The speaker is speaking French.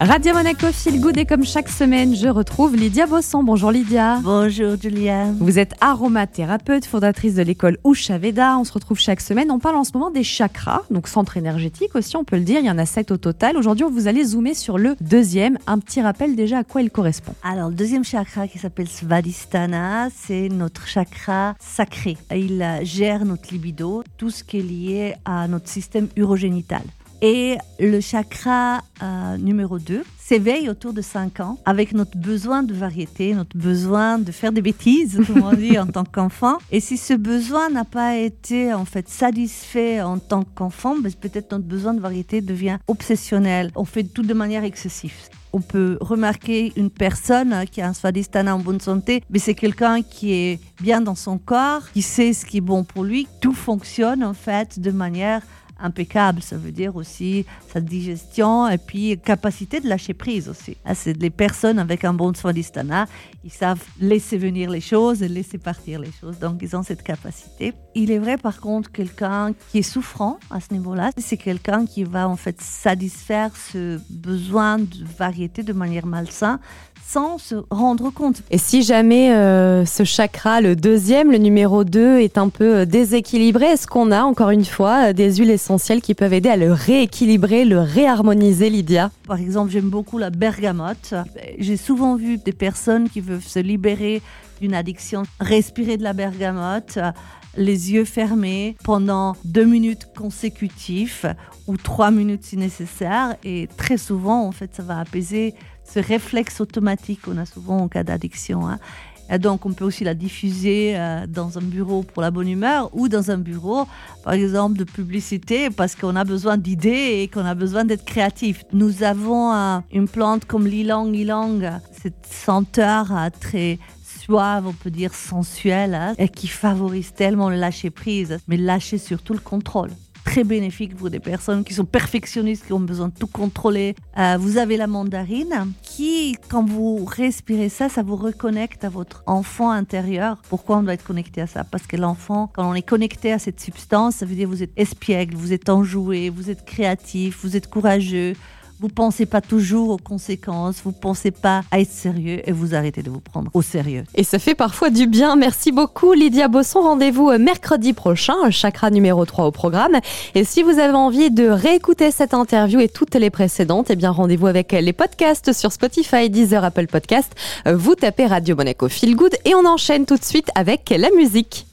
Radio Monaco Feel Good et comme chaque semaine, je retrouve Lydia Bosson. Bonjour Lydia. Bonjour Julia. Vous êtes aromathérapeute, fondatrice de l'école Usha Veda. On se retrouve chaque semaine. On parle en ce moment des chakras, donc centre énergétique aussi, on peut le dire. Il y en a sept au total. Aujourd'hui, vous allez zoomer sur le deuxième. Un petit rappel déjà à quoi il correspond. Alors, le deuxième chakra qui s'appelle Svadhisthana, c'est notre chakra sacré. Il gère notre libido, tout ce qui est lié à notre système urogénital. Et le chakra euh, numéro 2 s'éveille autour de 5 ans avec notre besoin de variété, notre besoin de faire des bêtises, comme on dit, en tant qu'enfant. Et si ce besoin n'a pas été en fait satisfait en tant qu'enfant, ben, peut-être notre besoin de variété devient obsessionnel. On fait tout de manière excessive on peut remarquer une personne qui a un svadhisthana en bonne santé, mais c'est quelqu'un qui est bien dans son corps, qui sait ce qui est bon pour lui. Tout fonctionne en fait de manière impeccable. Ça veut dire aussi sa digestion et puis capacité de lâcher prise aussi. Ah, c'est les personnes avec un bon Swadhisthana, ils savent laisser venir les choses et laisser partir les choses. Donc ils ont cette capacité. Il est vrai par contre quelqu'un qui est souffrant à ce niveau-là, c'est quelqu'un qui va en fait satisfaire ce besoin de variété de manière malsaine sans se rendre compte. Et si jamais euh, ce chakra, le deuxième, le numéro 2, est un peu euh, déséquilibré, est-ce qu'on a encore une fois euh, des huiles essentielles qui peuvent aider à le rééquilibrer, le réharmoniser, Lydia Par exemple, j'aime beaucoup la bergamote. J'ai souvent vu des personnes qui veulent se libérer d'une addiction, respirer de la bergamote les yeux fermés pendant deux minutes consécutives ou trois minutes si nécessaire. Et très souvent, en fait, ça va apaiser ce réflexe automatique qu'on a souvent en cas d'addiction. Hein. Et donc, on peut aussi la diffuser euh, dans un bureau pour la bonne humeur ou dans un bureau, par exemple, de publicité parce qu'on a besoin d'idées et qu'on a besoin d'être créatif. Nous avons une plante comme l'ilang ilang, cette senteur euh, très suave, on peut dire sensuelle, hein, et qui favorise tellement le lâcher prise, mais lâcher surtout le contrôle très bénéfique pour des personnes qui sont perfectionnistes, qui ont besoin de tout contrôler. Euh, vous avez la mandarine qui, quand vous respirez ça, ça vous reconnecte à votre enfant intérieur. Pourquoi on doit être connecté à ça? Parce que l'enfant, quand on est connecté à cette substance, ça veut dire que vous êtes espiègle, vous êtes enjoué, vous êtes créatif, vous êtes courageux, vous pensez pas toujours aux conséquences, vous pensez pas à être sérieux et vous arrêtez de vous prendre au sérieux. Et ça fait parfois du bien. Merci beaucoup Lydia Bosson. Rendez-vous euh, mercredi prochain, chakra numéro 3 au programme. Et si vous avez envie de réécouter cette interview et toutes les précédentes, eh bien rendez-vous avec les podcasts sur Spotify, Deezer, Apple Podcast. Euh, vous tapez Radio Monaco Feel Good et on enchaîne tout de suite avec la musique.